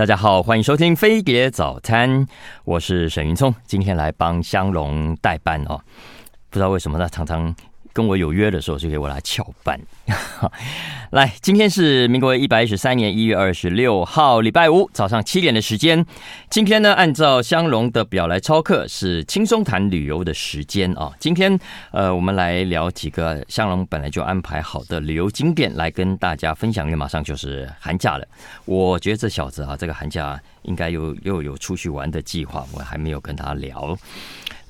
大家好，欢迎收听飞碟早餐，我是沈云聪，今天来帮香龙代班哦。不知道为什么呢常常跟我有约的时候就给我来翘班。来，今天是民国一百一十三年一月二十六号，礼拜五早上七点的时间。今天呢，按照香龙的表来操课，是轻松谈旅游的时间啊。今天呃，我们来聊几个香龙本来就安排好的旅游景点，来跟大家分享。因为马上就是寒假了，我觉得这小子啊，这个寒假应该又又有出去玩的计划，我还没有跟他聊。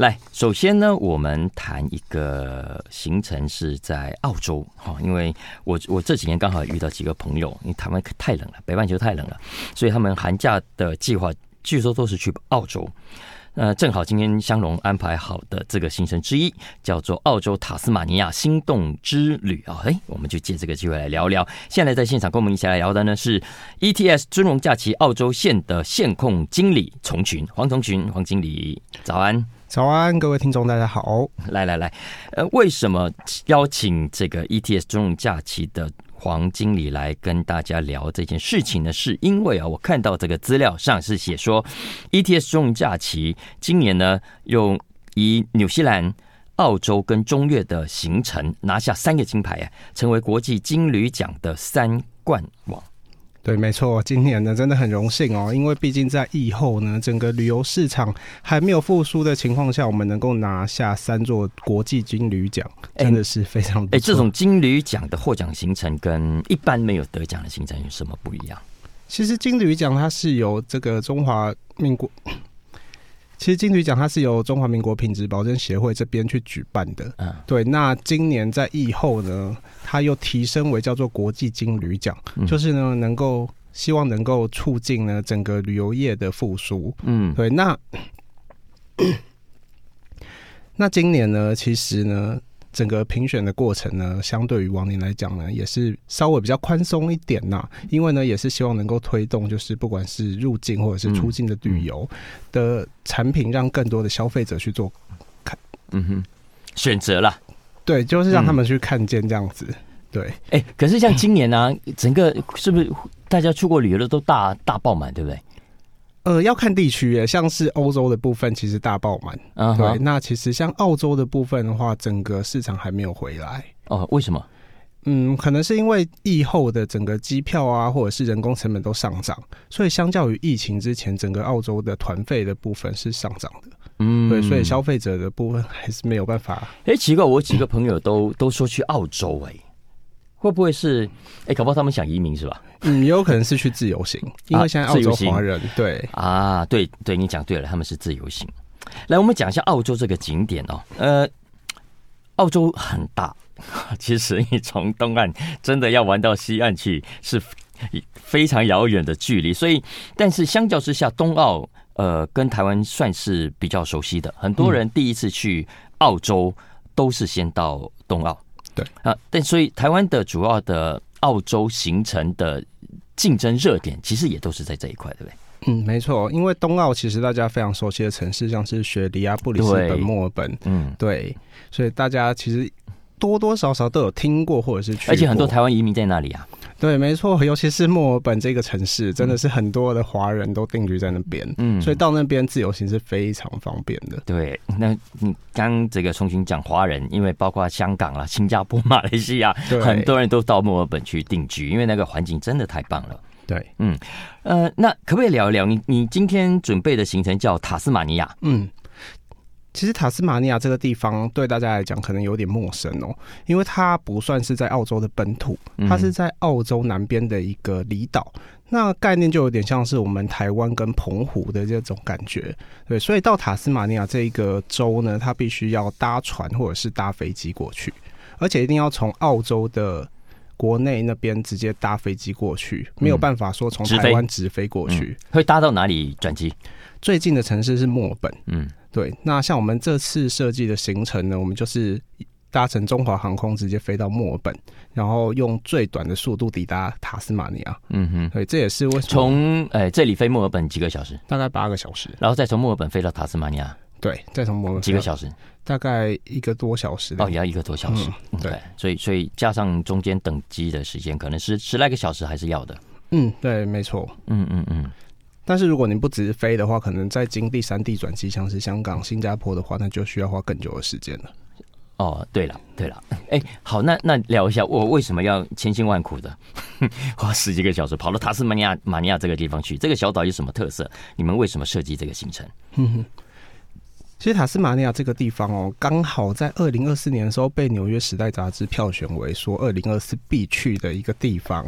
来，首先呢，我们谈一个行程是在澳洲哈，因为我我这几年刚好遇到几个朋友，因为台湾太冷了，北半球太冷了，所以他们寒假的计划据说都是去澳洲。呃，正好今天香龙安排好的这个行程之一叫做澳洲塔斯马尼亚心动之旅啊，哎，我们就借这个机会来聊聊。现在在现场跟我们一起来聊的呢是 ETS 尊荣假期澳洲线的线控经理从群黄从群黄经理，早安。早安，各位听众，大家好。来来来，呃，为什么邀请这个 ETS 尊荣假期的黄经理来跟大家聊这件事情呢？是因为啊，我看到这个资料上是写说，ETS 尊荣假期今年呢，用以纽西兰、澳洲跟中越的行程拿下三个金牌啊，成为国际金旅奖的三冠王。对，没错，今年呢真的很荣幸哦，因为毕竟在疫后呢，整个旅游市场还没有复苏的情况下，我们能够拿下三座国际金旅奖，真的是非常。哎，这种金旅奖的获奖行程跟一般没有得奖的行程有什么不一样？其实金旅奖它是由这个中华民国。其实金旅奖它是由中华民国品质保证协会这边去举办的，嗯，对。那今年在疫后呢，它又提升为叫做国际金旅奖，嗯，就是呢能够希望能够促进呢整个旅游业的复苏，嗯，对。那 那今年呢，其实呢。整个评选的过程呢，相对于往年来讲呢，也是稍微比较宽松一点呐。因为呢，也是希望能够推动，就是不管是入境或者是出境的旅游的产品，让更多的消费者去做看，嗯哼，选择了，对，就是让他们去看见这样子。对，哎、欸，可是像今年呢、啊，整个是不是大家出国旅游的都大大爆满，对不对？呃，要看地区耶，像是欧洲的部分其实大爆满。Uh -huh. 对，那其实像澳洲的部分的话，整个市场还没有回来。哦、uh,，为什么？嗯，可能是因为疫后的整个机票啊，或者是人工成本都上涨，所以相较于疫情之前，整个澳洲的团费的部分是上涨的。嗯，对，所以消费者的部分还是没有办法。哎、欸，奇怪，我几个朋友都都说去澳洲、欸，哎。会不会是？哎、欸，搞不好他们想移民是吧？嗯，也有可能是去自由行，因为现在澳洲华人、啊、对啊，对对，你讲对了，他们是自由行。来，我们讲一下澳洲这个景点哦。呃，澳洲很大，其实你从东岸真的要玩到西岸去是非常遥远的距离，所以，但是相较之下，东澳呃跟台湾算是比较熟悉的。很多人第一次去澳洲都是先到东澳。对啊，但所以台湾的主要的澳洲形成的竞争热点，其实也都是在这一块，对不对？嗯，没错，因为东澳其实大家非常熟悉的城市，像是雪梨啊、布里斯本、墨尔本，嗯，对，所以大家其实多多少少都有听过或者是去，而且很多台湾移民在那里啊。对，没错，尤其是墨尔本这个城市，真的是很多的华人都定居在那边，嗯，所以到那边自由行是非常方便的。对，那你刚这个重新讲华人，因为包括香港啦、新加坡、马来西亚，很多人都到墨尔本去定居，因为那个环境真的太棒了。对，嗯，呃，那可不可以聊一聊你你今天准备的行程叫塔斯马尼亚？嗯。其实塔斯马尼亚这个地方对大家来讲可能有点陌生哦，因为它不算是在澳洲的本土，它是在澳洲南边的一个离岛。那概念就有点像是我们台湾跟澎湖的这种感觉，对。所以到塔斯马尼亚这一个州呢，它必须要搭船或者是搭飞机过去，而且一定要从澳洲的国内那边直接搭飞机过去，没有办法说从台湾直飞过去。会搭到哪里转机？最近的城市是墨尔本。嗯。对，那像我们这次设计的行程呢，我们就是搭乘中华航空直接飞到墨尔本，然后用最短的速度抵达塔斯马尼亚。嗯哼，对，这也是为什么从诶这里飞墨尔本几个小时？大概八个小时，然后再从墨尔本飞到塔斯马尼亚。对，再从墨尔本几个小时？大概一个多小时。哦，也要一个多小时。嗯、对，所以所以加上中间等机的时间，可能是十来个小时还是要的。嗯，对，没错。嗯嗯嗯。但是如果您不只是飞的话，可能在经第三地转机，像是香港、新加坡的话，那就需要花更久的时间了。哦，对了，对了，哎、欸，好，那那聊一下，我为什么要千辛万苦的 花十几个小时跑到塔斯马尼亚马尼亚这个地方去？这个小岛有什么特色？你们为什么设计这个行程？其实塔斯马尼亚这个地方哦，刚好在二零二四年的时候被《纽约时代》杂志票选为说二零二四必去的一个地方。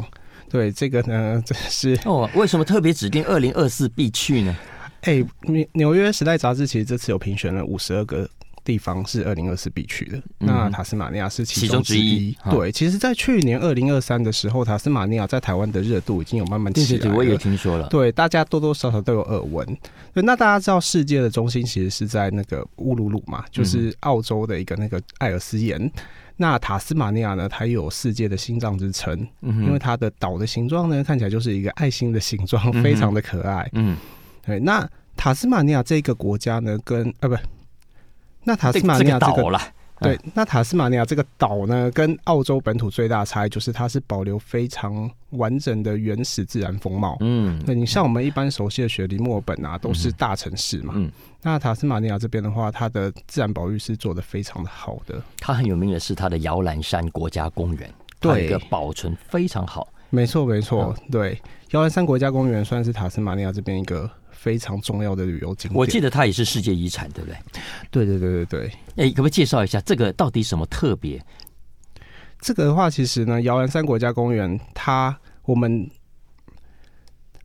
对，这个呢，这是哦，为什么特别指定二零二四必去呢？哎、欸，纽纽约时代杂志其实这次有评选了五十二个。地方是二零二四必去的，那塔斯马尼亚是其中之一。之一。对，其实，在去年二零二三的时候，塔斯马尼亚在台湾的热度已经有慢慢起来了。对对对，我也听说了。对，大家多多少少都有耳闻。对，那大家知道世界的中心其实是在那个乌鲁鲁嘛，就是澳洲的一个那个艾尔斯岩。嗯、那塔斯马尼亚呢，它有世界的心脏之称，嗯，因为它的岛的形状呢，看起来就是一个爱心的形状，非常的可爱。嗯，对。那塔斯马尼亚这个国家呢，跟呃不。那塔斯马尼亚这个岛了，对，那塔斯马尼亚这个岛呢，跟澳洲本土最大的差异就是它是保留非常完整的原始自然风貌。嗯，那你像我们一般熟悉的雪梨、墨尔本啊，都是大城市嘛。嗯，那塔斯马尼亚这边的话，它的自然保育是做的非常的好的。它很有名的是它的摇篮山国家公园，对，一个保存非常好。没错，没错，对，摇篮山国家公园算是塔斯马尼亚这边一个。非常重要的旅游景点，我记得它也是世界遗产，对不对？对对对对对。哎、欸，可不可以介绍一下这个到底什么特别？这个的话，其实呢，摇篮山国家公园，它我们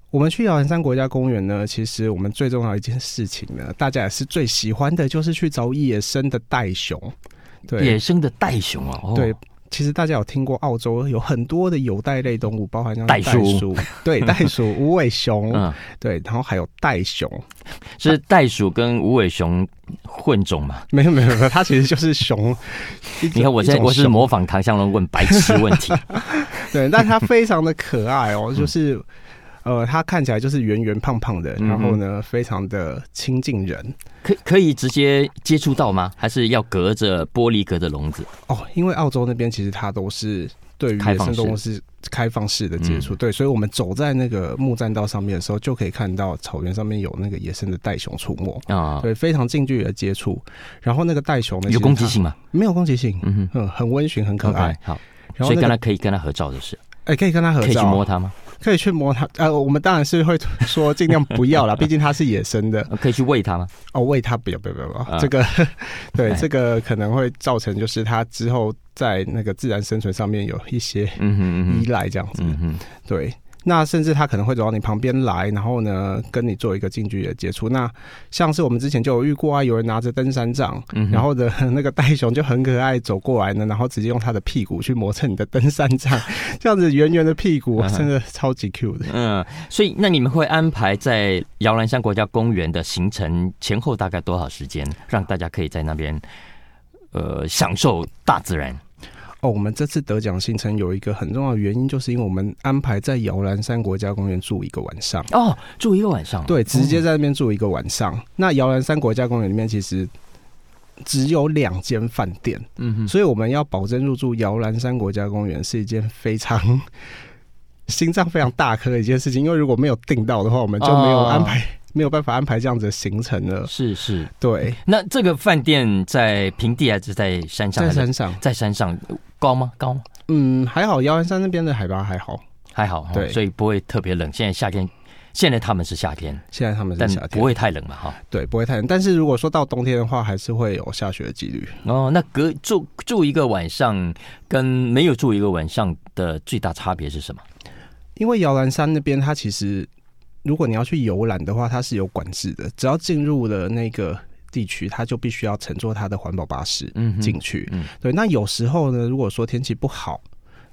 我们去摇篮山国家公园呢，其实我们最重要一件事情呢，大家也是最喜欢的，就是去找野生的袋熊。对，野生的袋熊啊，哦、对。其实大家有听过澳洲有很多的有袋类动物，包含像袋鼠，对，袋鼠、无尾熊，嗯，对，然后还有袋熊，是袋鼠跟无尾熊混种吗？没有没有没有，它其实就是熊。你看我现在我是模仿唐香龙问白痴问题，对，但它非常的可爱哦，就是。嗯呃，它看起来就是圆圆胖胖的，然后呢，非常的亲近人。可可以直接接触到吗？还是要隔着玻璃隔着笼子？哦，因为澳洲那边其实它都是对于野生动物是开放式的接触，对，所以我们走在那个木栈道上面的时候，就可以看到草原上面有那个野生的袋熊出没啊，对，非常近距离的接触。然后那个袋熊呢，有攻击性吗？没有攻击性，嗯哼，很温驯，很可爱。好，所以跟他可以跟他合照的是，哎，可以跟他合照，可以去摸它吗？可以去摸它，呃，我们当然是会说尽量不要啦，毕竟它是野生的。可以去喂它吗？哦，喂它不要不要不要，啊、这个对这个可能会造成就是它之后在那个自然生存上面有一些依赖这样子，嗯嗯嗯、对。那甚至他可能会走到你旁边来，然后呢，跟你做一个近距离的接触。那像是我们之前就有遇过啊，有人拿着登山杖，嗯、然后的 那个袋熊就很可爱走过来呢，然后直接用他的屁股去磨蹭你的登山杖，这样子圆圆的屁股真的超级 Q 的。嗯，所以那你们会安排在摇篮山国家公园的行程前后大概多少时间，让大家可以在那边呃享受大自然？哦，我们这次得奖行程有一个很重要的原因，就是因为我们安排在摇篮山国家公园住一个晚上。哦，住一个晚上，对，直接在那边住一个晚上。嗯、那摇篮山国家公园里面其实只有两间饭店，嗯哼，所以我们要保证入住摇篮山国家公园是一件非常心脏非常大颗的一件事情，因为如果没有订到的话，我们就没有安排。哦没有办法安排这样子的行程了。是是，对。那这个饭店在平地还是在山上？在山上，在山上高吗？高吗？嗯，还好。摇篮山那边的海拔还好，还好。对，所以不会特别冷。现在夏天，现在他们是夏天，现在他们是夏天，不会太冷嘛？哈，对，不会太冷。但是如果说到冬天的话，还是会有下雪的几率。哦，那隔住住一个晚上跟没有住一个晚上的最大差别是什么？因为摇篮山那边它其实。如果你要去游览的话，它是有管制的。只要进入了那个地区，它就必须要乘坐它的环保巴士进去。嗯，对。那有时候呢，如果说天气不好，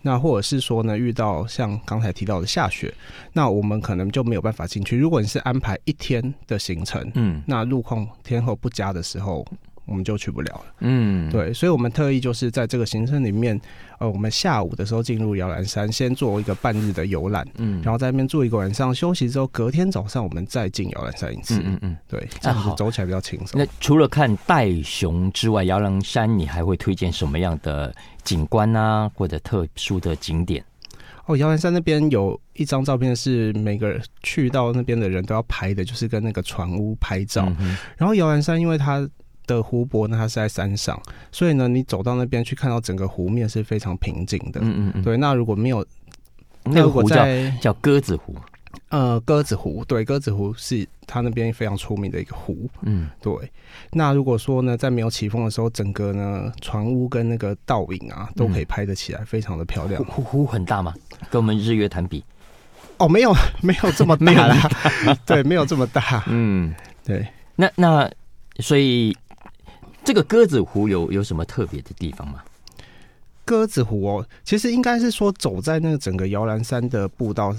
那或者是说呢，遇到像刚才提到的下雪，那我们可能就没有办法进去。如果你是安排一天的行程，嗯，那路况天候不佳的时候。我们就去不了了。嗯，对，所以，我们特意就是在这个行程里面，呃，我们下午的时候进入摇篮山，先做一个半日的游览，嗯，然后在那边住一个晚上，休息之后，隔天早上我们再进摇篮山一次。嗯嗯，对，这样子走起来比较轻松。那除了看袋熊之外，摇篮山你还会推荐什么样的景观啊，或者特殊的景点？哦，摇篮山那边有一张照片是每个去到那边的人都要拍的，就是跟那个船屋拍照。嗯、然后摇篮山因为它的湖泊呢，它是在山上，所以呢，你走到那边去看到整个湖面是非常平静的。嗯嗯嗯。对，那如果没有，那个湖叫叫鸽子湖。呃，鸽子湖，对，鸽子湖是它那边非常出名的一个湖。嗯，对。那如果说呢，在没有起风的时候，整个呢船屋跟那个倒影啊，都可以拍得起来，非常的漂亮。湖湖很大吗？跟我们日月潭比？哦，没有，没有这么大啦。对，没有这么大。嗯，对。那那所以这个鸽子湖有有什么特别的地方吗？鸽子湖哦，其实应该是说走在那个整个摇篮山的步道。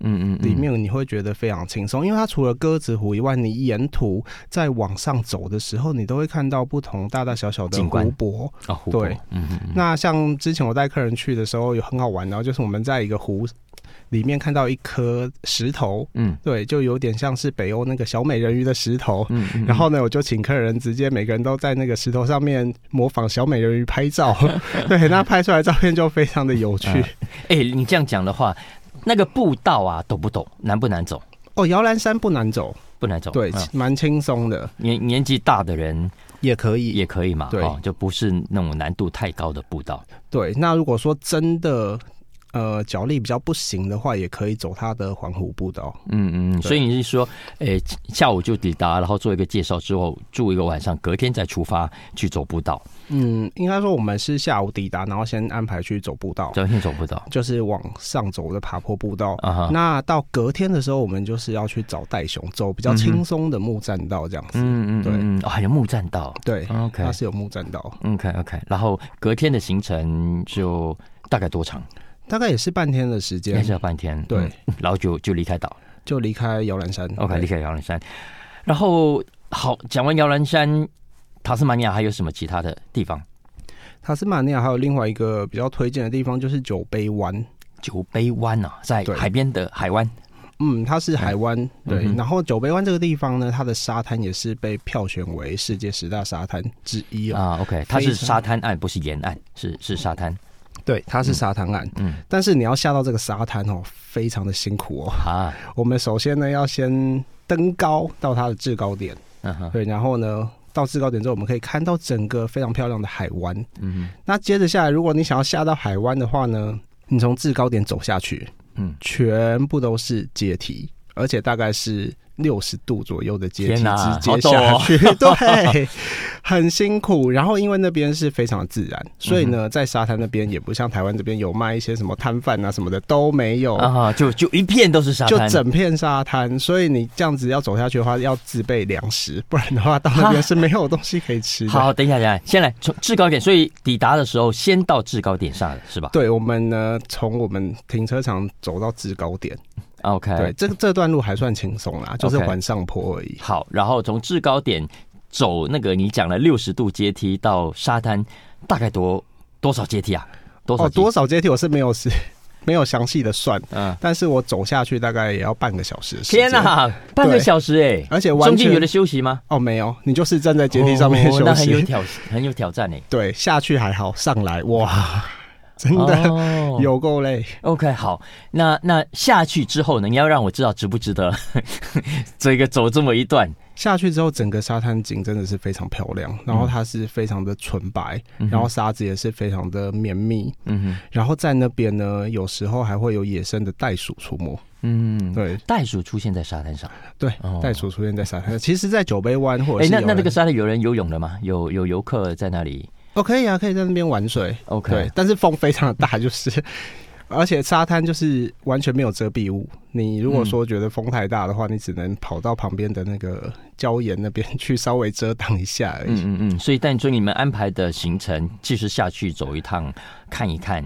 嗯嗯，里面你会觉得非常轻松，因为它除了鸽子湖以外，你沿途在往上走的时候，你都会看到不同大大小小的湖泊。啊，湖泊。对，嗯嗯。那像之前我带客人去的时候，有很好玩，然后就是我们在一个湖里面看到一颗石头，嗯，对，就有点像是北欧那个小美人鱼的石头。嗯嗯。然后呢，我就请客人直接每个人都在那个石头上面模仿小美人鱼拍照。对，那拍出来照片就非常的有趣。哎、欸，你这样讲的话。那个步道啊，懂不懂？难不难走？哦，摇篮山不难走，不难走，对，蛮轻松的。年年纪大的人也可以，也可以嘛，对，就不是那种难度太高的步道。对，那如果说真的。呃，脚力比较不行的话，也可以走他的环湖步道。嗯嗯，所以你是说，诶、欸，下午就抵达，然后做一个介绍之后，住一个晚上，隔天再出发去走步道。嗯，应该说我们是下午抵达，然后先安排去走步道。昨天走步道，就是往上走的爬坡步道。啊哈。那到隔天的时候，我们就是要去找袋熊，走比较轻松的木栈道这样子。嗯嗯，对，哦，还有木栈道。对，OK，它是有木栈道。OK OK，然后隔天的行程就大概多长？大概也是半天的时间，也是要半天。对，嗯、然后就就离开岛，就离开摇篮山。OK，离开摇篮山。然后好，讲完摇篮山，塔斯马尼亚还有什么其他的地方？塔斯马尼亚还有另外一个比较推荐的地方，就是酒杯湾。酒杯湾啊，在海边的海湾。嗯，它是海湾。对，嗯、然后酒杯湾这个地方呢，它的沙滩也是被票选为世界十大沙滩之一啊。OK，它是沙滩岸，不是沿岸，是是沙滩。对，它是沙滩岸，嗯，但是你要下到这个沙滩哦，非常的辛苦哦。啊，我们首先呢要先登高到它的制高点，嗯哼，对，然后呢到制高点之后，我们可以看到整个非常漂亮的海湾，嗯哼。那接着下来，如果你想要下到海湾的话呢，你从制高点走下去，嗯，全部都是阶梯，而且大概是。六十度左右的阶梯直接下去，哦、对，很辛苦。然后因为那边是非常自然，所以呢，在沙滩那边也不像台湾这边有卖一些什么摊贩啊什么的都没有啊，就就一片都是沙滩，就整片沙滩。所以你这样子要走下去的话，要自备粮食，不然的话到那边是没有东西可以吃的。好，等一下，等一下，先来从制高点，所以抵达的时候先到制高点上是吧？对，我们呢从我们停车场走到制高点。OK，对，这这段路还算轻松啦，就是缓上坡而已。Okay. 好，然后从制高点走那个你讲的六十度阶梯到沙滩，大概多多少阶梯啊？多少？哦，多少阶梯我是没有是 没有详细的算，嗯，但是我走下去大概也要半个小时时。天哪，半个小时哎、欸！而且中间有的休息吗？哦，没有，你就是站在阶梯上面休息，哦、那很有挑很有挑战哎、欸。对，下去还好，上来哇。真的有够累。Oh, OK，好，那那下去之后呢？你要让我知道值不值得 这个走这么一段。下去之后，整个沙滩景真的是非常漂亮，然后它是非常的纯白，嗯、然后沙子也是非常的绵密。嗯哼，然后在那边呢，有时候还会有野生的袋鼠出没。嗯，对，袋鼠出现在沙滩上。对，袋鼠出现在沙滩。其实，在酒杯湾或者是……哎、欸，那那那个沙滩有人游泳的吗？有有游客在那里？哦，可以啊，可以在那边玩水。OK，对，但是风非常的大，就是，而且沙滩就是完全没有遮蔽物。你如果说觉得风太大的话，嗯、你只能跑到旁边的那个礁岩那边去稍微遮挡一下而已。嗯嗯嗯。所以，但就你们安排的行程，继续下去走一趟看一看。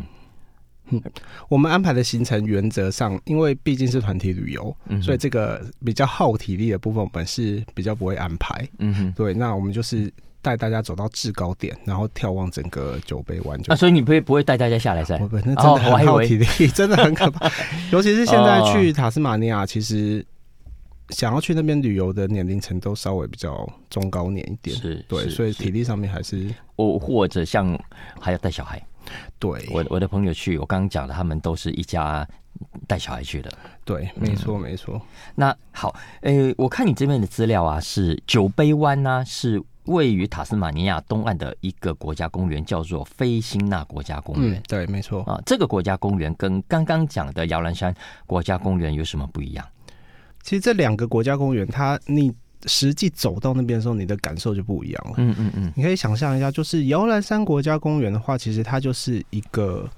嗯，我们安排的行程原则上，因为毕竟是团体旅游，嗯、所以这个比较耗体力的部分，我们是比较不会安排。嗯哼，对，那我们就是。带大家走到制高点，然后眺望整个酒杯湾。啊，所以你不会不会带大家下来噻？不不，那真的很耗体力，哦、真的很可怕。尤其是现在去塔斯马尼亚，其实想要去那边旅游的年龄层都稍微比较中高年一点，是对，所以体力上面还是，我，或者像还要带小孩。对，我我的朋友去，我刚刚讲的，他们都是一家带小孩去的。对，没错，没错。那好，诶，我看你这边的资料啊，是酒杯湾呢，是位于塔斯马尼亚东岸的一个国家公园，叫做菲辛纳国家公园。对，没错啊。这个国家公园跟刚刚讲的摇篮山国家公园有什么不一样？其实这两个国家公园，它你实际走到那边的时候，你的感受就不一样了。嗯嗯嗯，你可以想象一下，就是摇篮山国家公园的话，其实它就是一个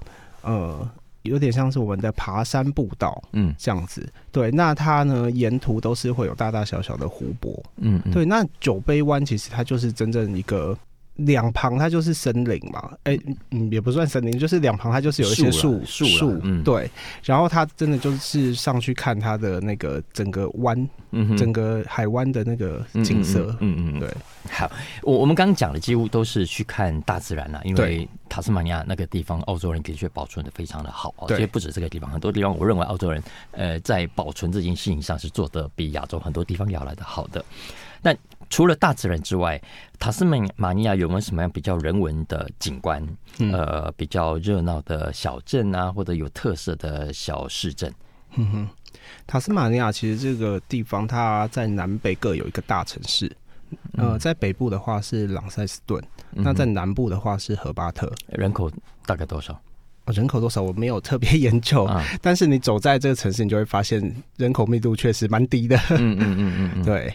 呃。有点像是我们的爬山步道，嗯，这样子。对，那它呢，沿途都是会有大大小小的湖泊，嗯，对。那酒杯湾其实它就是真正一个。两旁它就是森林嘛，哎、欸，嗯，也不算森林，就是两旁它就是有一些树树树，嗯，对。然后它真的就是上去看它的那个整个湾，嗯，整个海湾的那个景色，嗯嗯，嗯，对。好，我我们刚刚讲的几乎都是去看大自然了，因为塔斯马尼亚那个地方，澳洲人的确保存的非常的好，而且不止这个地方，很多地方我认为澳洲人呃在保存这件事情上是做的比亚洲很多地方要来的好的。那除了大自然之外，塔斯曼马尼亚有没有什么样比较人文的景观？嗯、呃，比较热闹的小镇啊，或者有特色的小市镇？嗯哼，塔斯马尼亚其实这个地方，它在南北各有一个大城市。呃，在北部的话是朗塞斯顿，嗯，那在南部的话是荷巴特。人口大概多少？人口多少？我没有特别研究，啊，但是你走在这个城市，你就会发现人口密度确实蛮低的。嗯嗯嗯嗯，嗯，对。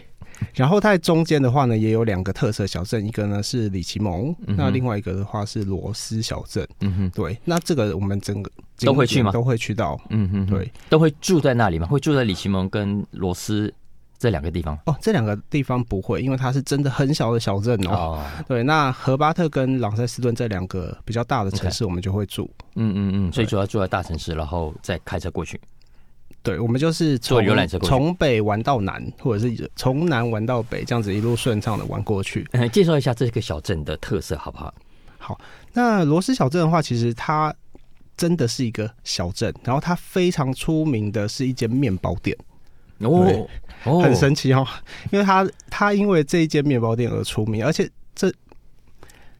然后它在中间的话呢，也有两个特色小镇，一个呢是里奇蒙，嗯，那另外一个的话是罗斯小镇。嗯哼，对，那这个我们整个都会去吗？都会去到。嗯哼，对，都会住在那里吗？会住在里奇蒙跟罗斯这两个地方？哦，这两个地方不会，因为它是真的很小的小镇哦。哦对，那荷巴特跟朗塞斯顿这两个比较大的城市，我们就会住。嗯嗯嗯，所以主要住在大城市，然后再开车过去。对，我们就是从从北玩到南，或者是从南玩到北，这样子一路顺畅的玩过去。嗯，介绍一下这个小镇的特色好不好？好，那罗斯小镇的话，其实它真的是一个小镇，然后它非常出名的是一间面包店哦，哦，很神奇哦，因为它它因为这一间面包店而出名，而且这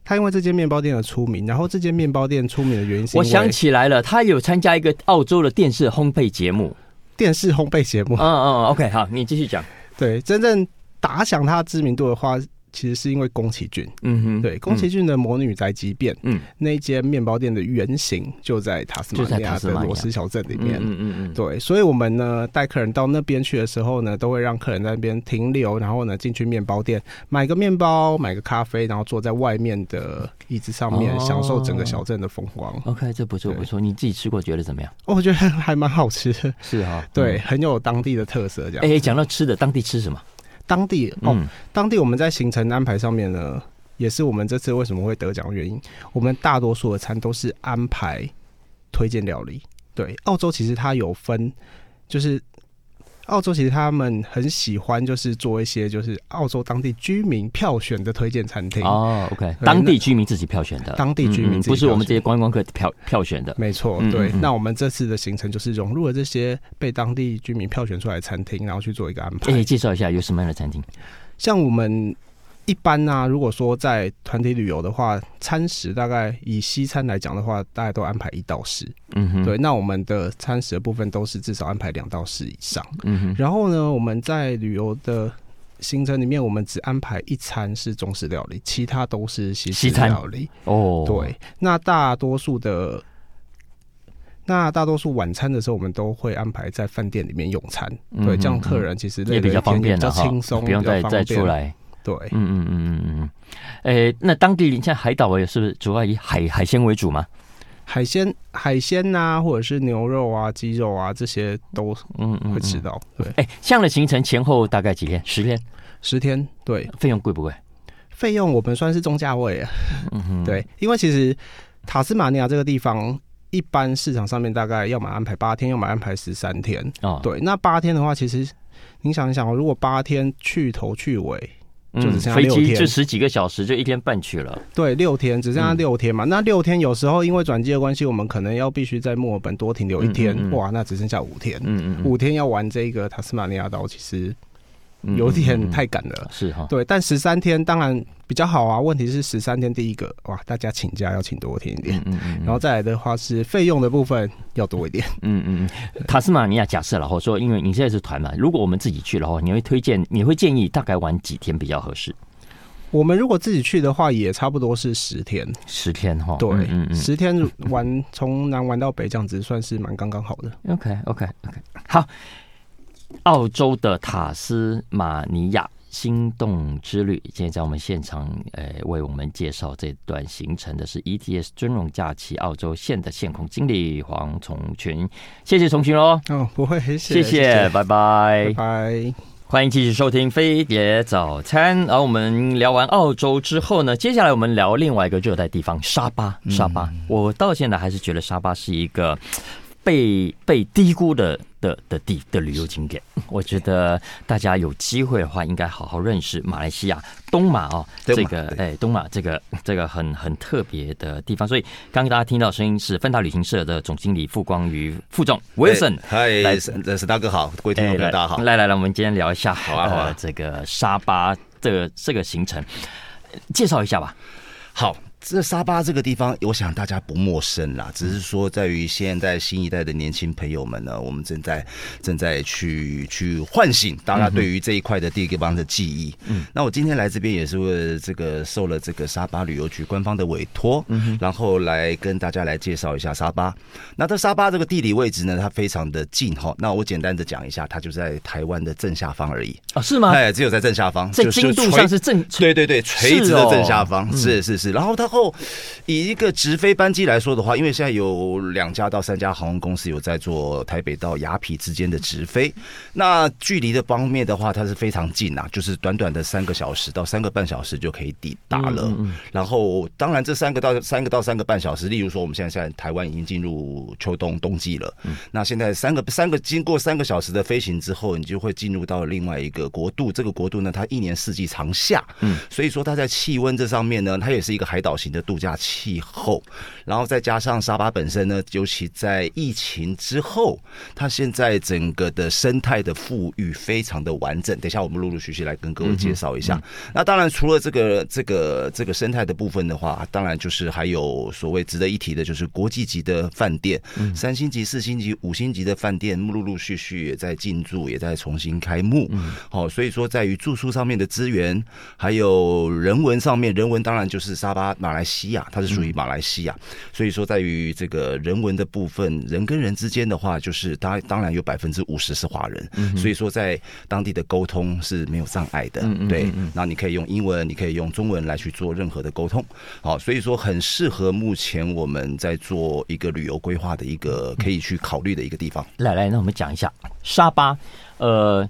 它因为这间面包店而出名，然后这间面包店出名的原因是，我想起来了，他有参加一个澳洲的电视烘焙节目。电视烘焙节目，嗯嗯，OK，好，你继续讲。对，真正打响他知名度的话，其实是因为宫崎骏。嗯哼，对，宫崎骏的《魔女宅急便》，嗯，那一间面包店的原型就在塔斯马尼亚的罗斯小镇里面。嗯嗯嗯，对，所以我们呢带客人到那边去的时候呢，都会让客人在那边停留，然后呢进去面包店买个面包，买个咖啡，然后坐在外面的椅子上面，享受整个小镇的风光。OK，这不错不错，你自己吃过觉得怎么样？我觉得还蛮好吃的，是哈，对，很有当地的特色。这样，哎，讲到吃的，当地吃什么？当地哦，当地我们在行程安排上面呢，也是我们这次为什么会得奖的原因。我们大多数的餐都是安排推荐料理。对，澳洲其实它有分，就是。澳洲其实他们很喜欢，就是做一些就是澳洲当地居民票选的推荐餐厅哦。OK，当地居民自己票选的，当地居民自己、嗯、不是我们这些观光客票票选的。没错，对。那我们这次的行程就是融入了这些被当地居民票选出来的餐厅，然后去做一个安排。哎、欸介绍一下有什么样的餐厅？像我们。一般呢、啊，如果说在团体旅游的话，餐食大概以西餐来讲的话，大概都安排一到十。嗯哼，对。那我们的餐食的部分都是至少安排两到十以上。嗯哼。然后呢，我们在旅游的行程里面，我们只安排一餐是中式料理，其他都是西式料理。哦，对。那大多数的，那大多数晚餐的时候，我们都会安排在饭店里面用餐。嗯、对，这样客人其实也比较方便，比较轻松，不用再再出来。对，嗯嗯嗯嗯嗯，诶、欸，那当地像海岛也是不是主要以海海鲜为主吗？海鲜海鲜呐、啊，或者是牛肉啊、鸡肉啊，这些都嗯会吃到。对，哎、欸，这样的行程前后大概几天？十天？十天？对，费用贵不贵？费用我们算是中价位啊。嗯哼，对，因为其实塔斯马尼亚这个地方，一般市场上面大概要么安排八天，要么安排十三天。哦，对，那八天的话，其实你想一想，如果八天去头去尾。就只剩下六天，飞机就十几个小时，就一天半去了。对，六天只剩下六天嘛。嗯、那六天有时候因为转机的关系，我们可能要必须在墨尔本多停留一天。嗯嗯嗯哇，那只剩下五天。嗯嗯，嗯，五天要玩这个塔斯马尼亚岛，其实有点太赶了。是哈，对，但十三天当然比较好啊。问题是十三天第一个哇，大家请假要请多天一点，嗯嗯，然后再来的话是费用的部分要多一点，嗯嗯嗯。塔斯马尼亚假设然后说，因为你现在是团嘛，如果我们自己去的话，你会推荐，你会建议大概玩几天比较合适？我们如果自己去的话，也差不多是十天，十天哈，对，嗯嗯，十天玩从南玩到北，这样子算是蛮刚刚好的。OK OK OK，好，澳洲的塔斯马尼亚心动之旅，今天在我们现场，呃，为我们介绍这段行程的是 ETS 尊荣假期澳洲线的线控经理黄崇群，谢谢崇群哦。哦，不会，谢谢，谢谢，拜拜，拜拜。欢迎继续收听飞碟早餐。然后我们聊完澳洲之后呢，接下来我们聊另外一个热带地方沙巴。沙巴，我到现在还是觉得沙巴是一个被被低估的。的的地的旅游景点，我觉得大家有机会的话，应该好好认识马来西亚东马哦，这个哎东马这个这个很很特别的地方。所以刚刚大家听到声音是芬达旅行社的总经理傅光宇副总 Wilson，嗨，来是大哥好，各位听众大家好，来来来，我们今天聊一下好啊好啊，这个沙巴这个这个行程，介绍一下吧，好。这沙巴这个地方，我想大家不陌生啦。只是说，在于现在新一代的年轻朋友们呢，我们正在正在去去唤醒大家对于这一块的地方的记忆。嗯，那我今天来这边也是为了这个受了这个沙巴旅游局官方的委托，嗯，然后来跟大家来介绍一下沙巴。那在沙巴这个地理位置呢，它非常的近哈。那我简单的讲一下，它就在台湾的正下方而已啊？是吗？哎，只有在正下方，在经度上是正，对对对，垂直的正下方，是是是。然后它。后以一个直飞班机来说的话，因为现在有两家到三家航空公司有在做台北到雅痞之间的直飞，那距离的方面的话，它是非常近啊，就是短短的三个小时到三个半小时就可以抵达了。然后当然这三个到三个到三个半小时，例如说我们现在现在台湾已经进入秋冬冬季了，那现在三个三个经过三个小时的飞行之后，你就会进入到另外一个国度。这个国度呢，它一年四季常夏，嗯，所以说它在气温这上面呢，它也是一个海岛。型的度假气候，然后再加上沙巴本身呢，尤其在疫情之后，它现在整个的生态的富裕非常的完整。等一下我们陆陆续续来跟各位介绍一下。那当然除了这个这个这个生态的部分的话，当然就是还有所谓值得一提的，就是国际级的饭店，三星级、四星级、五星级的饭店，陆陆续续也在进驻，也在重新开幕。好，所以说在于住宿上面的资源，还有人文上面，人文当然就是沙巴马来西亚，它是属于马来西亚，所以说在于这个人文的部分，人跟人之间的话，就是当当然有百分之五十是华人，所以说在当地的沟通是没有障碍的，对。那你可以用英文，你可以用中文来去做任何的沟通，好，所以说很适合目前我们在做一个旅游规划的一个可以去考虑的一个地方。来来，那我们讲一下沙巴，呃。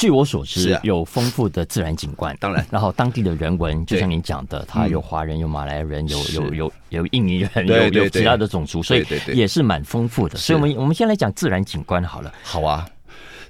据我所知，有丰富的自然景观，当然，然后当地的人文，就像您讲的，它有华人，有马来人，有有有有印尼人，有有其他的种族，所以也是蛮丰富的。所以，我们我们先来讲自然景观好了。好啊。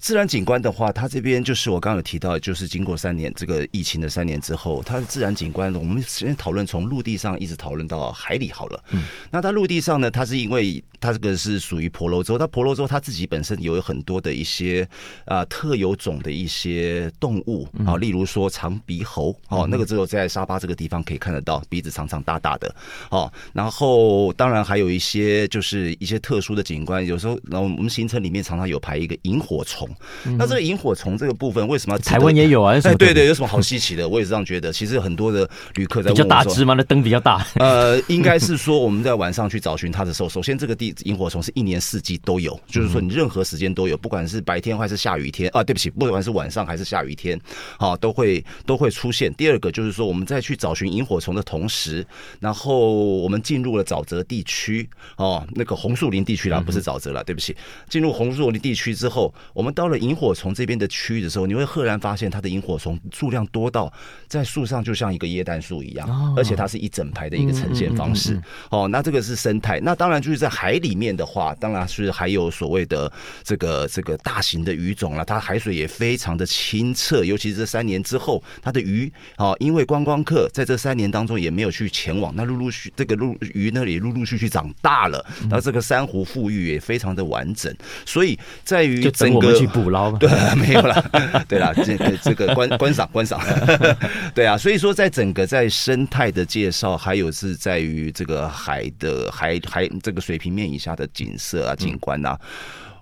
自然景观的话，它这边就是我刚刚有提到，就是经过三年这个疫情的三年之后，它的自然景观，我们先讨论从陆地上一直讨论到海里好了。嗯，那它陆地上呢，它是因为它这个是属于婆罗洲，它婆罗洲它自己本身有很多的一些啊特有种的一些动物啊，例如说长鼻猴哦，那个只有在沙巴这个地方可以看得到，鼻子长长大大的哦。然后当然还有一些就是一些特殊的景观，有时候然后我们行程里面常常有排一个萤火虫。那这个萤火虫这个部分为什么台湾也有啊？哎，对对，有什么好稀奇的？我也是这样觉得。其实很多的旅客在问比较大只吗？那灯比较大。呃，应该是说我们在晚上去找寻它的时候，首先这个地萤火虫是一年四季都有，就是说你任何时间都有，不管是白天还是下雨天啊，对不起，不管是晚上还是下雨天，好，都会都会出现。第二个就是说我们在去找寻萤火虫的同时，然后我们进入了沼泽地区哦，那个红树林地区啦，不是沼泽了，对不起，进入红树林地区之后，我们到了萤火虫这边的区域的时候，你会赫然发现它的萤火虫数量多到在树上就像一个椰蛋树一样，而且它是一整排的一个呈现方式。哦，那这个是生态。那当然就是在海里面的话，当然是还有所谓的这个这个大型的鱼种了。它海水也非常的清澈，尤其是这三年之后，它的鱼哦，因为观光客在这三年当中也没有去前往，那陆陆续这个陆鱼那里陆陆续续长大了，然后这个珊瑚富裕也非常的完整，所以在于整个。捕捞吗？对，没有了。对啦，这这个观观赏观赏，对啊。所以说，在整个在生态的介绍，还有是在于这个海的海海这个水平面以下的景色啊、景观啊，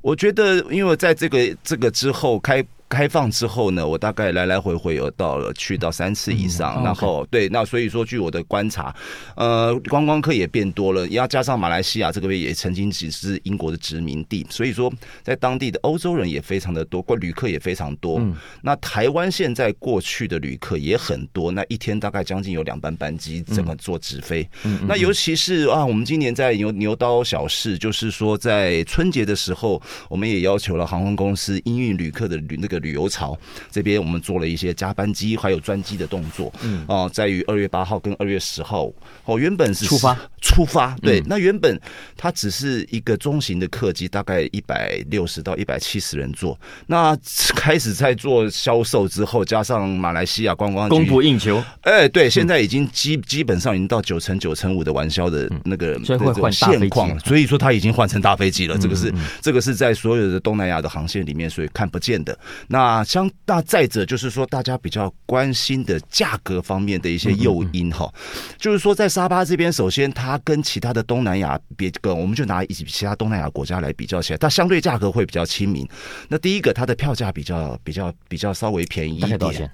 我觉得，因为在这个这个之后开。开放之后呢，我大概来来回回有到了去到三次以上，嗯、然后对，那所以说据我的观察，呃，观光客也变多了，要加上马来西亚这个也曾经只是英国的殖民地，所以说在当地的欧洲人也非常的多，过旅客也非常多。嗯、那台湾现在过去的旅客也很多，那一天大概将近有两班班机怎么做直飞？嗯、那尤其是啊，我们今年在牛牛刀小试，就是说在春节的时候，我们也要求了航空公司因运旅客的旅那个。旅游潮这边，我们做了一些加班机还有专机的动作。嗯，哦，在于二月八号跟二月十号，哦，原本是出发。出发，对，那原本它只是一个中型的客机，大概一百六十到一百七十人座。那开始在做销售之后，加上马来西亚观光供不应求，哎，对，现在已经基基本上已经到九成九成五的玩销的那个这种现况，所以说它已经换成大飞机了。这个是这个是在所有的东南亚的航线里面，所以看不见的。那相那再者就是说，大家比较关心的价格方面的一些诱因哈，就是说在沙巴这边，首先它跟其他的东南亚别个，我们就拿以其他东南亚国家来比较起来，它相对价格会比较亲民。那第一个，它的票价比较比较比较稍微便宜一点。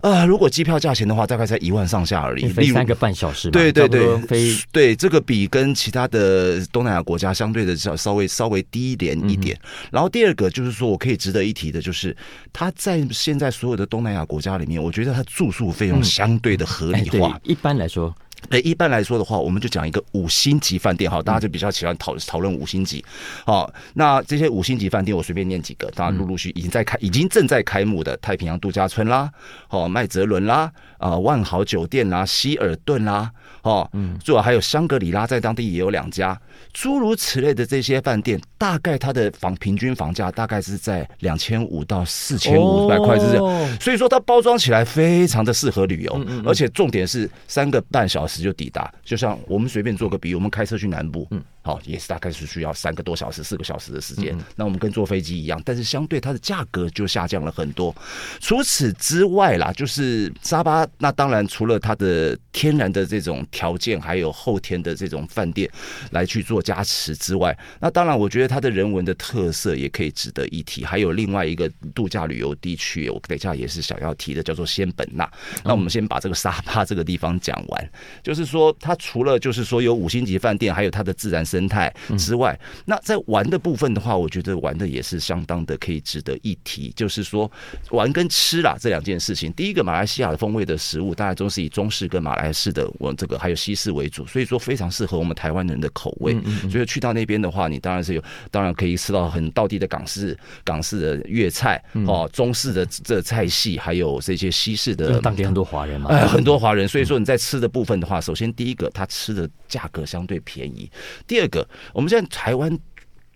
啊、呃，如果机票价钱的话，大概在一万上下而已。飞三个半小时，对对对，飞对这个比跟其他的东南亚国家相对的稍稍微稍微低一点一点。然后第二个就是说我可以值得一提的，就是它。在现在所有的东南亚国家里面，我觉得他住宿费用相对的合理化。一般来说，对，一般来说的话，我们就讲一个五星级饭店哈，大家就比较喜欢讨讨论五星级。好，那这些五星级饭店，我随便念几个，大家陆陆续已经在开，已经正在开幕的太平洋度假村啦，哦，麦哲伦啦，啊，万豪酒店啦，希尔顿啦，哦，嗯，最好还有香格里拉，在当地也有两家。诸如此类的这些饭店，大概它的房平均房价大概是在两千五到四千五百块之间，所以说它包装起来非常的适合旅游，而且重点是三个半小时就抵达，就像我们随便做个比喻，我们开车去南部，嗯。好，也是大概是需要三个多小时、四个小时的时间。那我们跟坐飞机一样，但是相对它的价格就下降了很多。除此之外啦，就是沙巴，那当然除了它的天然的这种条件，还有后天的这种饭店来去做加持之外，那当然我觉得它的人文的特色也可以值得一提。还有另外一个度假旅游地区，我等一下也是想要提的，叫做仙本那。那我们先把这个沙巴这个地方讲完，就是说它除了就是说有五星级饭店，还有它的自然。生态之外，那在玩的部分的话，我觉得玩的也是相当的可以值得一提。就是说，玩跟吃啦这两件事情。第一个，马来西亚的风味的食物，大家都是以中式跟马来式的，我这个还有西式为主，所以说非常适合我们台湾人的口味。所以去到那边的话，你当然是有，当然可以吃到很道地的港式、港式的粤菜哦，中式的这菜系，还有这些西式的。当地很多华人嘛，哎，很多华人。所以说你在吃的部分的话，首先第一个，他吃的价格相对便宜。第二。这个，我们现在台湾，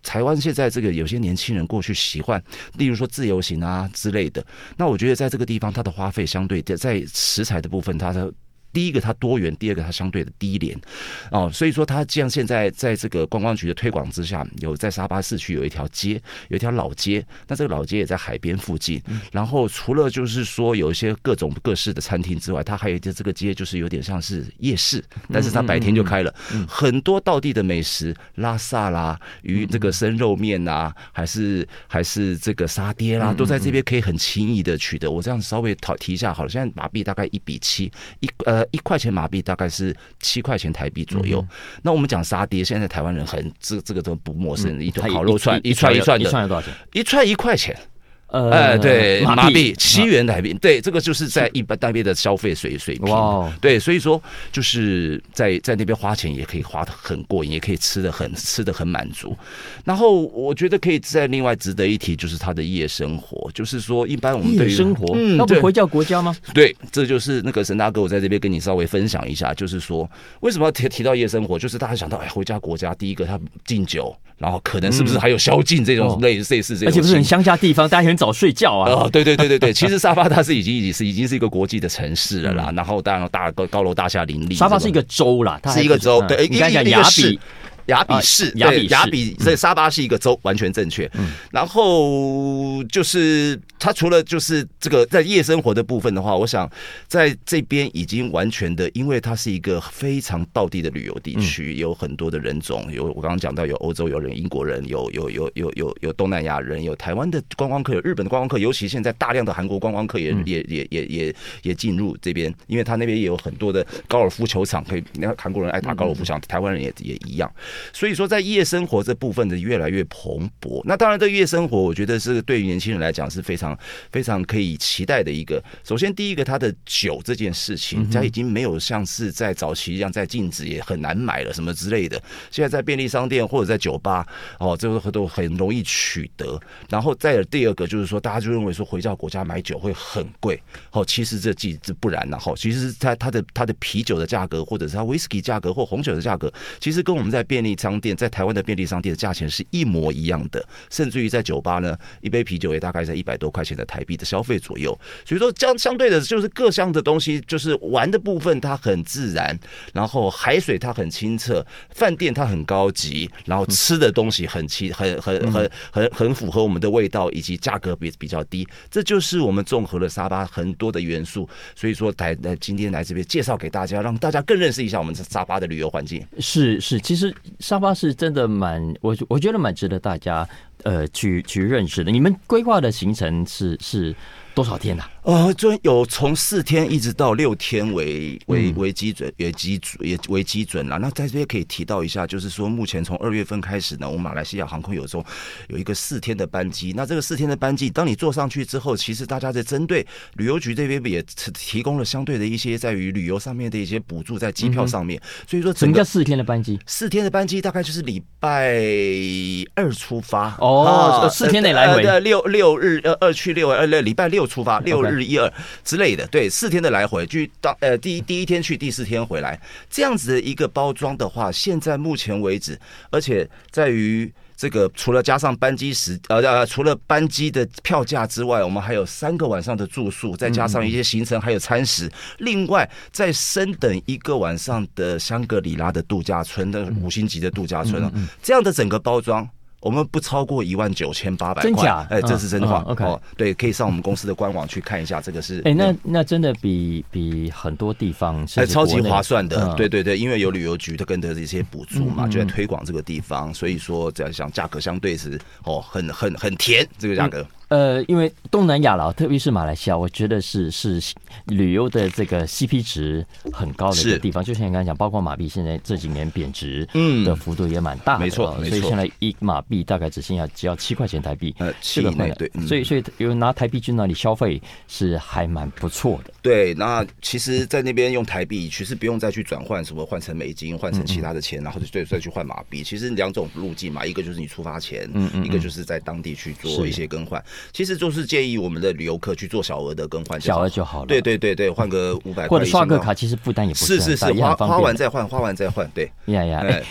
台湾现在这个有些年轻人过去喜欢，例如说自由行啊之类的。那我觉得在这个地方，它的花费相对在食材的部分，它的。第一个它多元，第二个它相对的低廉，哦，所以说它既然现在在这个观光局的推广之下，有在沙巴市区有一条街，有一条老街，那这个老街也在海边附近。然后除了就是说有一些各种各式的餐厅之外，它还有一个这个街就是有点像是夜市，但是它白天就开了，很多道地的美食，拉萨啦，鱼这个生肉面呐、啊，还是还是这个沙爹啦，都在这边可以很轻易的取得。我这样稍微讨提一下好了，现在马币大概一比七，一呃。一块钱马币大概是七块钱台币左右。嗯、那我们讲杀跌，现在台湾人很这这个都不陌生。一条烤肉串，一串一串的，一串多少钱？一串一块钱。呃，哎，对，马币。七元台币，对，这个就是在一般那边的消费水水平。哇，对，所以说就是在在那边花钱也可以花的很过瘾，也可以吃的很吃的很满足。然后我觉得可以再另外值得一提，就是他的夜生活，就是说一般我们对生活，嗯，那不回教国家吗？对，这就是那个沈大哥，我在这边跟你稍微分享一下，就是说为什么要提提到夜生活，就是大家想到哎，回家国家，第一个他敬酒，然后可能是不是还有宵禁这种类类似这种，而且不是很乡下地方，大家很早睡觉啊！哦，对对对对对，其实沙巴它是已经已经是已经是一个国际的城市了啦。然后当然大高高楼大厦林立。沙巴是一个州啦，它是一个州。对，你刚才讲雅比，雅比市，雅比雅比，所以沙巴是一个州，完全正确。然后就是它除了就是这个在夜生活的部分的话，我想在这边已经完全的，因为它是一个非常道地的旅游地区，有很多的人种，有我刚刚讲到有欧洲有人、英国人，有有有有有有东南亚人，有台湾的观光客，有日本的观光客，尤其现在大量的韩国观光客也也也也也也进入这边，因为他那边也有很多的高尔夫球场，可以，你看韩国人爱打高尔夫场，台湾人也也一样。所以说，在夜生活这部分的越来越蓬勃。那当然，这个夜生活，我觉得是对于年轻人来讲是非常非常可以期待的一个。首先，第一个，它的酒这件事情，它已经没有像是在早期一样在禁止，也很难买了什么之类的。现在在便利商店或者在酒吧，哦，这个都很容易取得。然后再有第二个，就是说，大家就认为说回到国家买酒会很贵。哦，其实这既这不然，然后其实它它的它的啤酒的价格，或者是它威士忌价格或红酒的价格，其实跟我们在便利商店在台湾的便利商店的价钱是一模一样的，甚至于在酒吧呢，一杯啤酒也大概在一百多块钱的台币的消费左右。所以说，相相对的，就是各项的东西，就是玩的部分它很自然，然后海水它很清澈，饭店它很高级，然后吃的东西很清很很很很很符合我们的味道，以及价格比比较低。这就是我们综合了沙巴很多的元素。所以说，来来今天来这边介绍给大家，让大家更认识一下我们沙巴的旅游环境。是是，其实沙巴是真的蛮，我我觉得蛮值得大家呃去去认识的。你们规划的行程是是多少天呢、啊？呃，就有从四天一直到六天为为为基准，为基准也为基准了。那在这边可以提到一下，就是说目前从二月份开始呢，我们马来西亚航空有时候有一个四天的班机。那这个四天的班机，当你坐上去之后，其实大家在针对旅游局这边也提供了相对的一些在于旅游上面的一些补助，在机票上面。所以说，什么叫四天的班机？四天的班机大概就是礼拜二出发哦，四天内来回，呃，六六日呃二去六呃六礼拜六出发，六日一二。之类的，对，四天的来回，去当呃第一第一天去，第四天回来，这样子的一个包装的话，现在目前为止，而且在于这个除了加上班机时呃呃除了班机的票价之外，我们还有三个晚上的住宿，再加上一些行程还有餐食，另外再升等一个晚上的香格里拉的度假村的五星级的度假村啊，这样的整个包装。我们不超过一万九千八百块，真假？哎，这是真话。OK，哦，对，可以上我们公司的官网去看一下，这个是。哎，那那真的比比很多地方是超级划算的。对对对，因为有旅游局的跟的这些补助嘛，就在推广这个地方，所以说这样想价格相对是哦，很很很甜，这个价格。呃，因为东南亚了，特别是马来西亚，我觉得是是旅游的这个 CP 值很高的一个地方。就像你刚才讲，包括马币现在这几年贬值，嗯，的幅度也蛮大的，没错，所以现在一马币大概只剩下只要七块钱台币，呃，七块对，所以所以有拿台币去那里消费是还蛮不错的。对，那其实，在那边用台币，其实不用再去转换什么换成美金，换成其他的钱，然后就再再去换马币。其实两种路径嘛，一个就是你出发前，嗯嗯，一个就是在当地去做一些更换。其实就是建议我们的旅游客去做小额的更换，小额就好了。对对对对，换个五百块或者刷个卡，其实负担也不是是是花花完再换，花完再换。对呀呀，哎，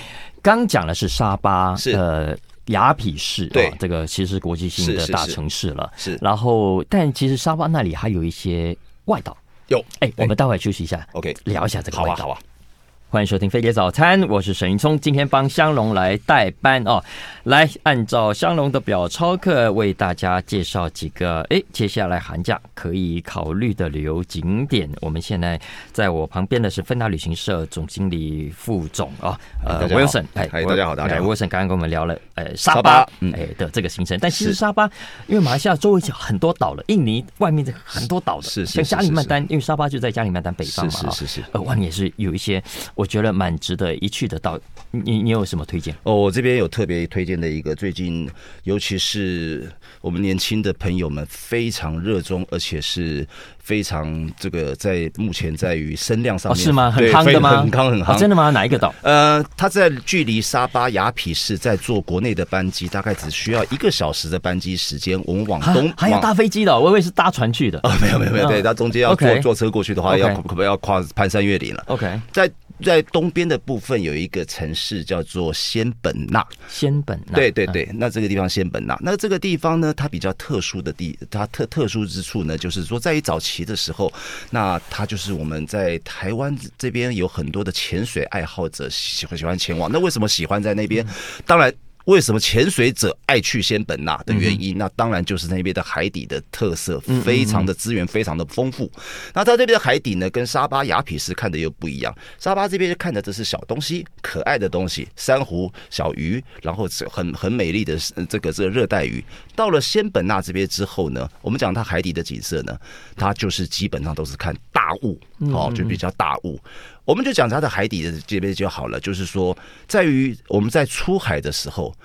刚讲的是沙巴，是呃雅痞市，对，这个其实是国际性的大城市了。是，然后但其实沙巴那里还有一些外岛。有，哎，我们待会儿休息一下，OK，聊一下这个外岛。好啊。欢迎收听飞碟早餐，我是沈云聪，今天帮香龙来代班。哦，来按照香龙的表超课为大家介绍几个哎，接下来寒假可以考虑的旅游景点。我们现在在我旁边的是芬达旅行社总经理副总啊，呃，Wilson，哎，大家好，大家好，Wilson 刚刚跟我们聊了呃沙巴。哎的这个行程，但其实沙巴因为马来西亚周围有很多岛了，印尼外面的很多岛的，是像加里曼丹，因为沙巴就在加里曼丹北方嘛，是是是，呃，外面也是有一些我。我觉得蛮值得一去的，到你你有什么推荐？哦，我这边有特别推荐的一个，最近尤其是我们年轻的朋友们非常热衷，而且是非常这个在目前在于声量上面、哦、是吗？很夯的吗？很夯很夯、哦，真的吗？哪一个岛？呃，它在距离沙巴雅痞市在坐国内的班机，大概只需要一个小时的班机时间。我们往东还要搭飞机的，我以为是搭船去的。哦，没有没有没有，对，他中间要坐坐车过去的话，要可不可要跨攀山越岭了。OK，在。在东边的部分有一个城市叫做仙本那，仙本那，对对对，那这个地方仙本那，那这个地方呢，它比较特殊的地，它特特殊之处呢，就是说在于早期的时候，那它就是我们在台湾这边有很多的潜水爱好者喜欢喜欢前往，那为什么喜欢在那边？当然。为什么潜水者爱去仙本那的原因？那当然就是那边的海底的特色，非常的资源非常的丰富。那在这边的海底呢，跟沙巴雅痞市看的又不一样。沙巴这边看的都是小东西，可爱的东西，珊瑚、小鱼，然后很很美丽的这个这个热带鱼。到了仙本那这边之后呢，我们讲它海底的景色呢，它就是基本上都是看大雾，哦，就比较大雾。我们就讲它的海底的这边就好了，就是说，在于我们在出海的时候。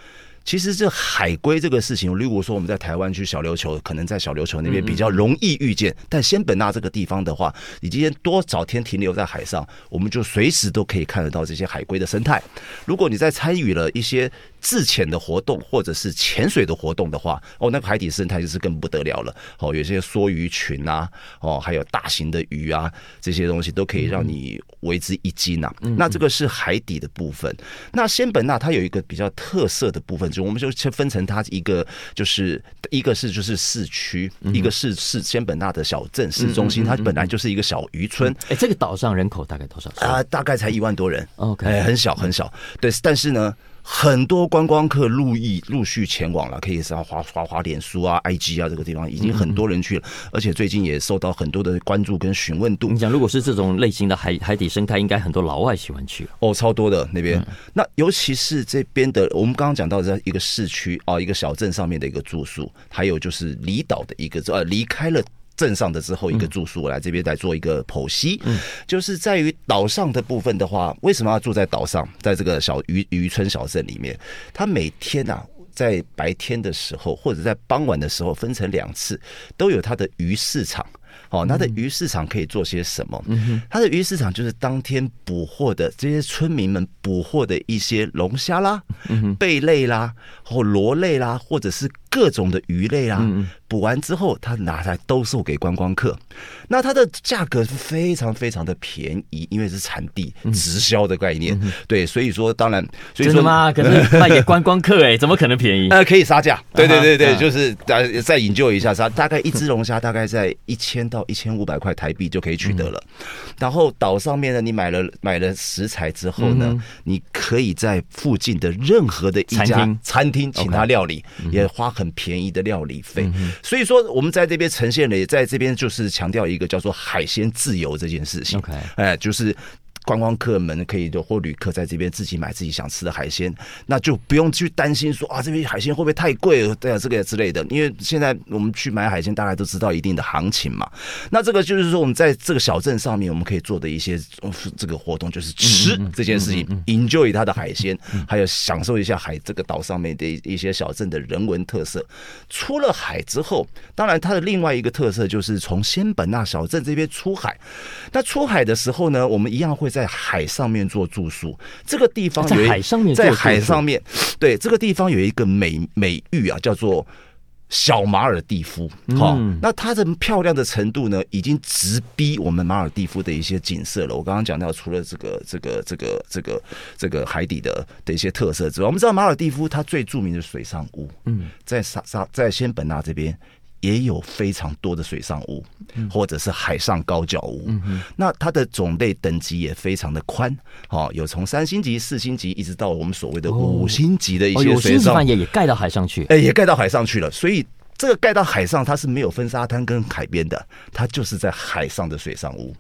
其实这海龟这个事情，如果说我们在台湾去小琉球，可能在小琉球那边比较容易遇见，但仙本那这个地方的话，你今天多少天停留在海上，我们就随时都可以看得到这些海龟的生态。如果你在参与了一些自潜的活动或者是潜水的活动的话，哦，那个海底生态就是更不得了了。哦，有些梭鱼群啊，哦，还有大型的鱼啊，这些东西都可以让你为之一惊呐。那这个是海底的部分。那仙本那它有一个比较特色的部分，就我们就先分成它一个，就是一个是就是市区，一个是是仙本那的小镇市中心，它本来就是一个小渔村。哎，这个岛上人口大概多少？啊，大概才一万多人。OK，哎，很小很小。对，但是呢。很多观光客陆毅陆续前往了，可以上滑滑滑脸书啊、IG 啊这个地方，已经很多人去了，而且最近也受到很多的关注跟询问度。你讲，如果是这种类型的海海底生态，应该很多老外喜欢去哦，超多的那边。那尤其是这边的，我们刚刚讲到在一个市区啊，一个小镇上面的一个住宿，还有就是离岛的一个呃离开了。镇上的之后一个住宿，我来这边来做一个剖析，嗯就是在于岛上的部分的话，为什么要住在岛上，在这个小渔渔村小镇里面？他每天啊，在白天的时候或者在傍晚的时候，分成两次，都有他的鱼市场。哦，它的鱼市场可以做些什么？它的鱼市场就是当天捕获的这些村民们捕获的一些龙虾啦、贝类啦、或螺类啦，或者是各种的鱼类啊。捕完之后，他拿来兜售给观光客。那它的价格是非常非常的便宜，因为是产地直销的概念。对，所以说当然，所以说真的吗？可是卖给观光客哎，怎么可能便宜？呃，可以杀价。对对对对，就是再再引咎一下，杀大概一只龙虾大概在一千到一千五百块台币就可以取得了。然后岛上面呢，你买了买了食材之后呢，你可以在附近的任何的一家餐厅请他料理，也花很便宜的料理费。所以说，我们在这边呈现了，也在这边就是强调一个叫做海鲜自由这件事情。OK，哎，就是。观光客们可以就或旅客在这边自己买自己想吃的海鲜，那就不用去担心说啊，这边海鲜会不会太贵？对啊，这个之类的。因为现在我们去买海鲜，大家都知道一定的行情嘛。那这个就是说，我们在这个小镇上面，我们可以做的一些这个活动，就是吃这件事情，enjoy 它的海鲜，还有享受一下海这个岛上面的一些小镇的人文特色。出了海之后，当然它的另外一个特色就是从仙本那小镇这边出海。那出海的时候呢，我们一样会在。在海上面做住宿，这个地方在海上面，在海上面，对这个地方有一个美美誉啊，叫做小马尔蒂夫。好，那它的漂亮的程度呢，已经直逼我们马尔蒂夫的一些景色了。我刚刚讲到，除了这个这个这个这个这个海底的的一些特色之外，我们知道马尔蒂夫它最著名的水上屋，嗯，在沙沙在仙本那这边。也有非常多的水上屋，或者是海上高脚屋。那它的种类等级也非常的宽，哦，有从三星级、四星级，一直到我们所谓的五星级的一些水上饭店也盖到海上去，哎，也盖到海上去了。所以这个盖到海上，它是没有分沙滩跟海边的，它就是在海上的水上屋。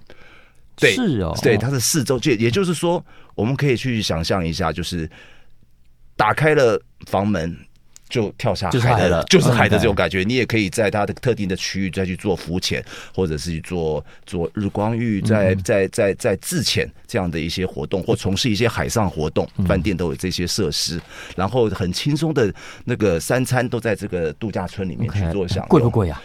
对，是哦，对，它是四周就也就是说，我们可以去想象一下，就是打开了房门。就跳下海了，就是海的这种感觉。你也可以在它的特定的区域再去做浮潜，或者是去做做日光浴，在在在在自潜这样的一些活动，或从事一些海上活动。饭店都有这些设施，然后很轻松的那个三餐都在这个度假村里面去做享用。贵不贵啊？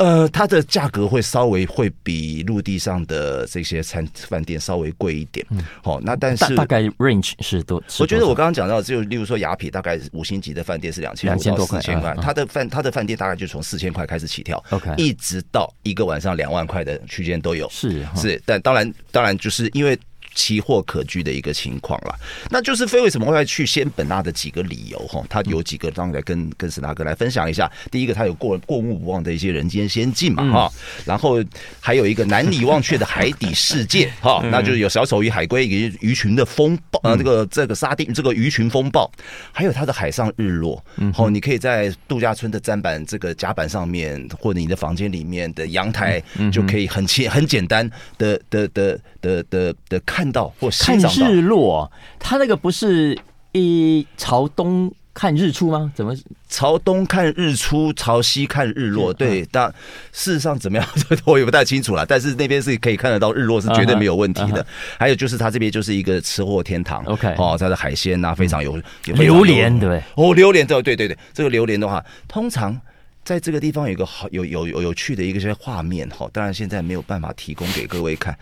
呃，它的价格会稍微会比陆地上的这些餐饭店稍微贵一点。好，那但是大概 range 是多？我觉得我刚刚讲到，就例如说雅痞，大概五星级的饭店是两千。两千多块，四千块，他的饭它的饭店大概就从四千块开始起跳，OK，一直到一个晚上两万块的区间都有。是是，但当然当然就是因为奇货可居的一个情况了。那就是非为什么会去仙本那的几个理由哈，他有几个，当来跟跟史大哥来分享一下。第一个，他有过过目不忘的一些人间仙境嘛哈，然后还有一个难以忘却的海底世界哈，那就是有小丑鱼、海龟鱼鱼群的风暴呃，这个这个沙丁这个鱼群风暴，还有它的海上日落。好，你可以在度假村的砧板这个甲板上面，或者你的房间里面的阳台，就可以很简很简单的的的的的的看看日落。它那个不是一朝东看日出吗？怎么朝东看日出，朝西看日落？对，但事实上怎么样，我也不太清楚了。但是那边是可以看得到日落，是绝对没有问题的。还有就是，它这边就是一个吃货天堂。OK，哦，它的海鲜啊，非常有榴莲，对哦，榴莲，对对对对，这个榴莲的话，通常在这个地方有一个好有有有有趣的一个些画面哈，当然现在没有办法提供给各位看。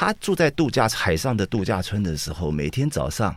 他住在度假海上的度假村的时候，每天早上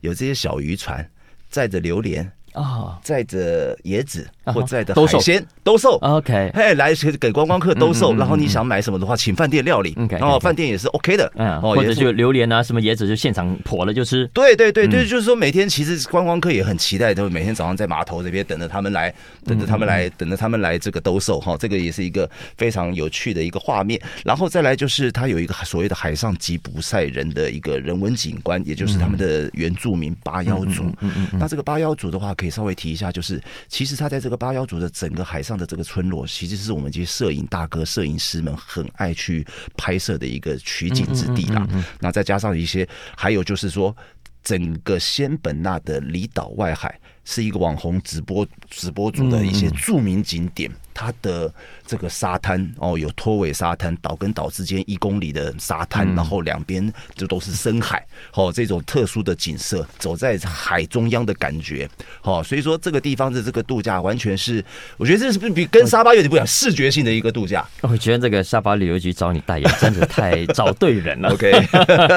有这些小渔船载着榴莲。啊，载着椰子或在的海鲜兜售，OK，嘿，来给观光客兜售。然后你想买什么的话，请饭店料理，然后饭店也是 OK 的，嗯，或者就榴莲啊，什么椰子就现场破了就吃。对对对对，就是说每天其实观光客也很期待，都每天早上在码头这边等着他们来，等着他们来，等着他们来这个兜售哈，这个也是一个非常有趣的一个画面。然后再来就是它有一个所谓的海上吉普赛人的一个人文景观，也就是他们的原住民八妖族。嗯嗯，那这个八妖族的话。可以稍微提一下，就是其实他在这个巴妖族的整个海上的这个村落，其实是我们这些摄影大哥、摄影师们很爱去拍摄的一个取景之地啦。那再加上一些，还有就是说，整个仙本那的离岛外海是一个网红直播直播主的一些著名景点。它的这个沙滩哦，有拖尾沙滩，岛跟岛之间一公里的沙滩，然后两边就都是深海，哦，这种特殊的景色，走在海中央的感觉，哦，所以说这个地方的这个度假完全是，我觉得这是不是比跟沙巴有点不一样，视觉性的一个度假。我觉得这个沙巴旅游局找你代言真的太找对人了。OK，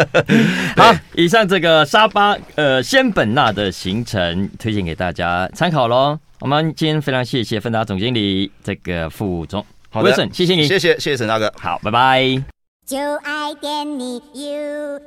好，以上这个沙巴呃仙本那的行程推荐给大家参考喽。我们今天非常谢谢芬达总经理这个副总。好的。谢谢你。谢谢谢谢沈大哥。好拜拜。就爱点你 ufo